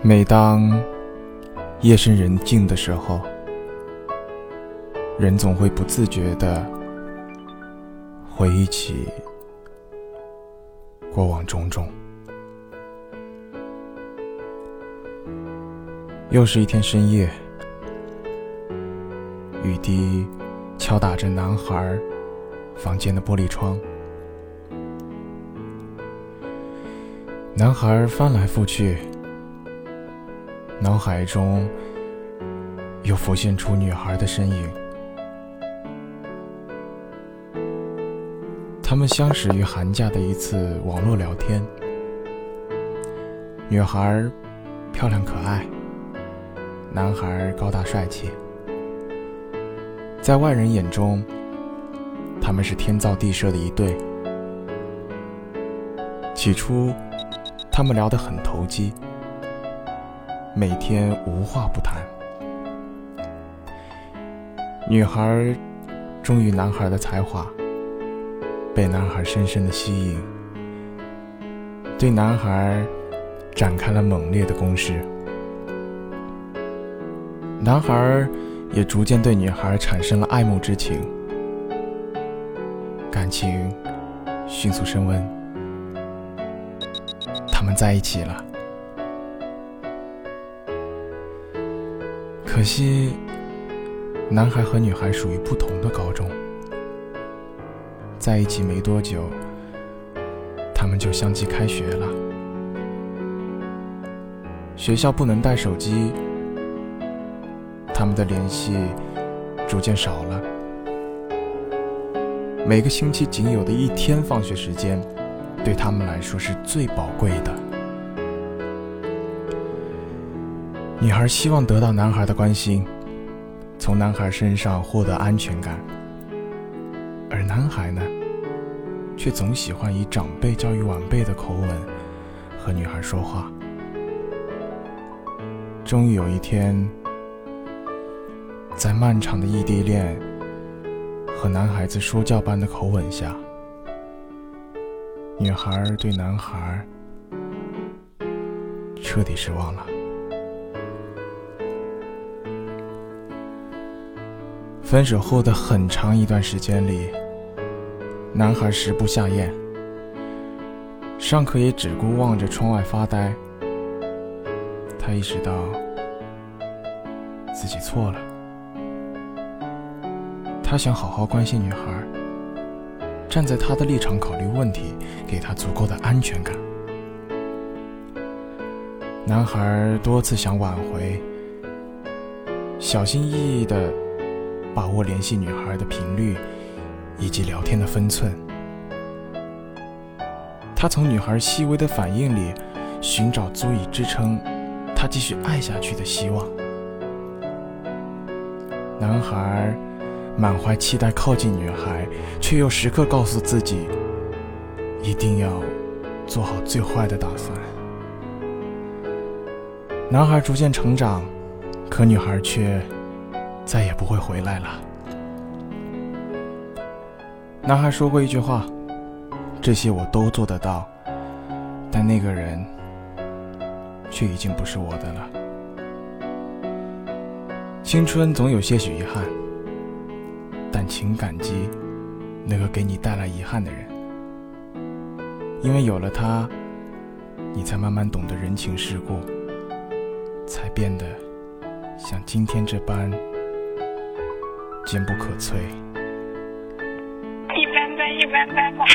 每当夜深人静的时候，人总会不自觉的回忆起过往种种。又是一天深夜，雨滴敲打着男孩房间的玻璃窗，男孩翻来覆去。脑海中又浮现出女孩的身影。他们相识于寒假的一次网络聊天。女孩漂亮可爱，男孩高大帅气。在外人眼中，他们是天造地设的一对。起初，他们聊得很投机。每天无话不谈，女孩忠于男孩的才华，被男孩深深的吸引，对男孩展开了猛烈的攻势。男孩也逐渐对女孩产生了爱慕之情，感情迅速升温，他们在一起了。可惜，男孩和女孩属于不同的高中，在一起没多久，他们就相继开学了。学校不能带手机，他们的联系逐渐少了。每个星期仅有的一天放学时间，对他们来说是最宝贵的。女孩希望得到男孩的关心，从男孩身上获得安全感，而男孩呢，却总喜欢以长辈教育晚辈的口吻和女孩说话。终于有一天，在漫长的异地恋和男孩子说教般的口吻下，女孩对男孩彻底失望了。分手后的很长一段时间里，男孩食不下咽，上课也只顾望着窗外发呆。他意识到自己错了，他想好好关心女孩，站在她的立场考虑问题，给她足够的安全感。男孩多次想挽回，小心翼翼的。把握联系女孩的频率，以及聊天的分寸。他从女孩细微的反应里，寻找足以支撑他继续爱下去的希望。男孩满怀期待靠近女孩，却又时刻告诉自己，一定要做好最坏的打算。男孩逐渐成长，可女孩却……再也不会回来了。男孩说过一句话：“这些我都做得到，但那个人却已经不是我的了。”青春总有些许遗憾，但请感激那个给你带来遗憾的人，因为有了他，你才慢慢懂得人情世故，才变得像今天这般。坚不可摧。一般般，一般般吧。